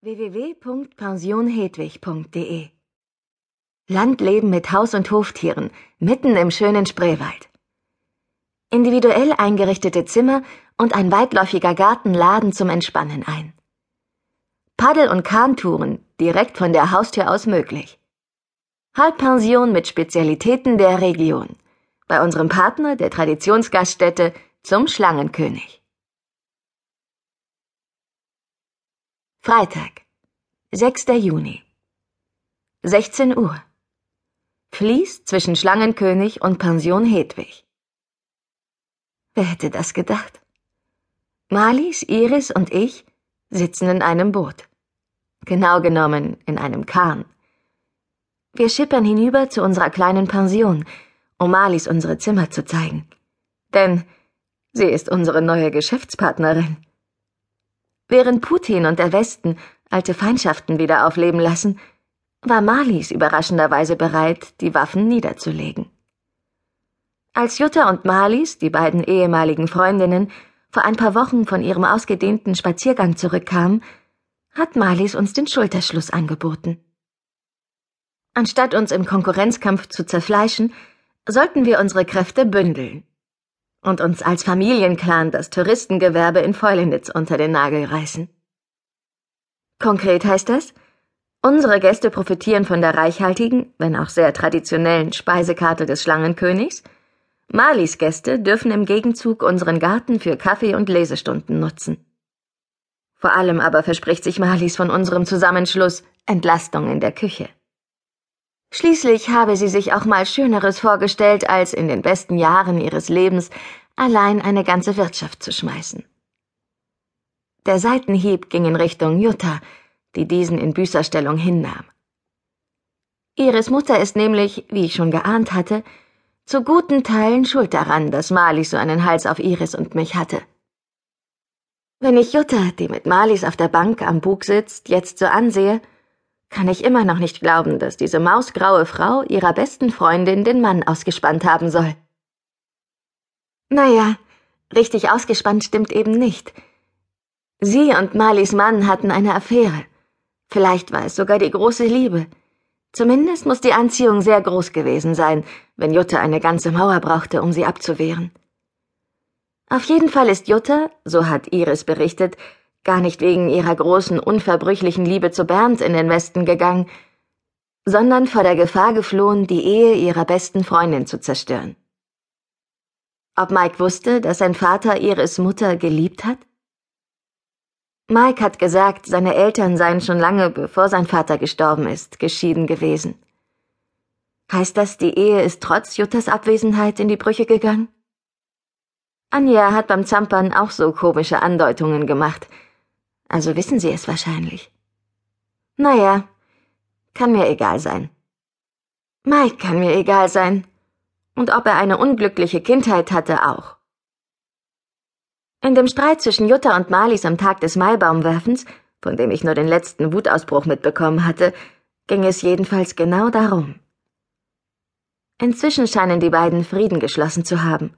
www.pensionhedwig.de Landleben mit Haus- und Hoftieren, mitten im schönen Spreewald. Individuell eingerichtete Zimmer und ein weitläufiger Garten laden zum Entspannen ein. Paddel- und Kahntouren direkt von der Haustür aus möglich. Halbpension mit Spezialitäten der Region. Bei unserem Partner der Traditionsgaststätte zum Schlangenkönig. Freitag, 6. Juni. 16 Uhr. Fließ zwischen Schlangenkönig und Pension Hedwig. Wer hätte das gedacht? Malis, Iris und ich sitzen in einem Boot. Genau genommen in einem Kahn. Wir schippern hinüber zu unserer kleinen Pension, um Malis unsere Zimmer zu zeigen. Denn sie ist unsere neue Geschäftspartnerin. Während Putin und der Westen alte Feindschaften wieder aufleben lassen, war Marlies überraschenderweise bereit, die Waffen niederzulegen. Als Jutta und Marlies, die beiden ehemaligen Freundinnen, vor ein paar Wochen von ihrem ausgedehnten Spaziergang zurückkamen, hat Marlies uns den Schulterschluss angeboten. Anstatt uns im Konkurrenzkampf zu zerfleischen, sollten wir unsere Kräfte bündeln und uns als Familienclan das Touristengewerbe in Fäulnitz unter den Nagel reißen. Konkret heißt das, unsere Gäste profitieren von der reichhaltigen, wenn auch sehr traditionellen Speisekarte des Schlangenkönigs, Malis Gäste dürfen im Gegenzug unseren Garten für Kaffee und Lesestunden nutzen. Vor allem aber verspricht sich Malis von unserem Zusammenschluss Entlastung in der Küche. Schließlich habe sie sich auch mal Schöneres vorgestellt, als in den besten Jahren ihres Lebens allein eine ganze Wirtschaft zu schmeißen. Der Seitenhieb ging in Richtung Jutta, die diesen in Büßerstellung hinnahm. Iris Mutter ist nämlich, wie ich schon geahnt hatte, zu guten Teilen schuld daran, dass Marlies so einen Hals auf Iris und mich hatte. Wenn ich Jutta, die mit Marlies auf der Bank am Bug sitzt, jetzt so ansehe, kann ich immer noch nicht glauben, dass diese mausgraue Frau ihrer besten Freundin den Mann ausgespannt haben soll. Naja, richtig ausgespannt stimmt eben nicht. Sie und Marlies Mann hatten eine Affäre. Vielleicht war es sogar die große Liebe. Zumindest muss die Anziehung sehr groß gewesen sein, wenn Jutta eine ganze Mauer brauchte, um sie abzuwehren. Auf jeden Fall ist Jutta, so hat Iris berichtet, gar nicht wegen ihrer großen, unverbrüchlichen Liebe zu Bernd in den Westen gegangen, sondern vor der Gefahr geflohen, die Ehe ihrer besten Freundin zu zerstören. Ob Mike wusste, dass sein Vater Iris Mutter geliebt hat? Mike hat gesagt, seine Eltern seien schon lange, bevor sein Vater gestorben ist, geschieden gewesen. Heißt das, die Ehe ist trotz Juttas Abwesenheit in die Brüche gegangen? Anja hat beim Zampern auch so komische Andeutungen gemacht, also wissen Sie es wahrscheinlich. Naja, kann mir egal sein. Mike kann mir egal sein. Und ob er eine unglückliche Kindheit hatte, auch. In dem Streit zwischen Jutta und Marlies am Tag des Maibaumwerfens, von dem ich nur den letzten Wutausbruch mitbekommen hatte, ging es jedenfalls genau darum. Inzwischen scheinen die beiden Frieden geschlossen zu haben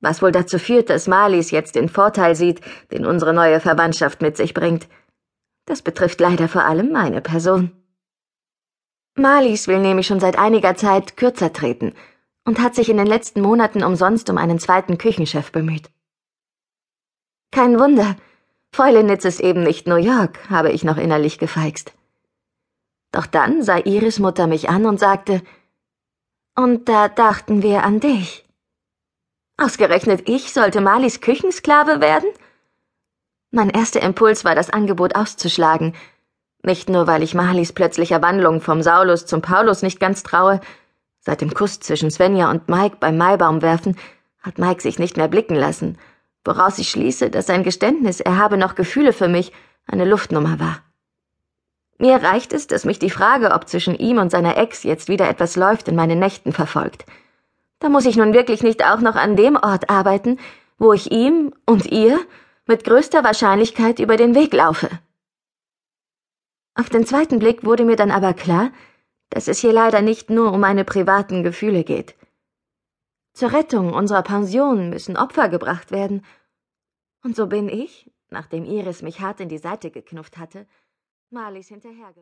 was wohl dazu führt, dass Marlies jetzt den Vorteil sieht, den unsere neue Verwandtschaft mit sich bringt. Das betrifft leider vor allem meine Person. Marlies will nämlich schon seit einiger Zeit kürzer treten und hat sich in den letzten Monaten umsonst um einen zweiten Küchenchef bemüht. Kein Wunder, Fäulenitz ist eben nicht New York, habe ich noch innerlich gefeixt. Doch dann sah Iris Mutter mich an und sagte, und da dachten wir an dich. Ausgerechnet ich sollte Malis Küchensklave werden? Mein erster Impuls war, das Angebot auszuschlagen. Nicht nur, weil ich Malis plötzlicher Wandlung vom Saulus zum Paulus nicht ganz traue. Seit dem Kuss zwischen Svenja und Mike beim Maibaumwerfen hat Mike sich nicht mehr blicken lassen, woraus ich schließe, dass sein Geständnis, er habe noch Gefühle für mich, eine Luftnummer war. Mir reicht es, dass mich die Frage, ob zwischen ihm und seiner Ex jetzt wieder etwas läuft, in meinen Nächten verfolgt. Da muss ich nun wirklich nicht auch noch an dem Ort arbeiten, wo ich ihm und ihr mit größter Wahrscheinlichkeit über den Weg laufe. Auf den zweiten Blick wurde mir dann aber klar, dass es hier leider nicht nur um meine privaten Gefühle geht. Zur Rettung unserer Pension müssen Opfer gebracht werden. Und so bin ich, nachdem Iris mich hart in die Seite geknufft hatte, Marlies hinterhergerannt.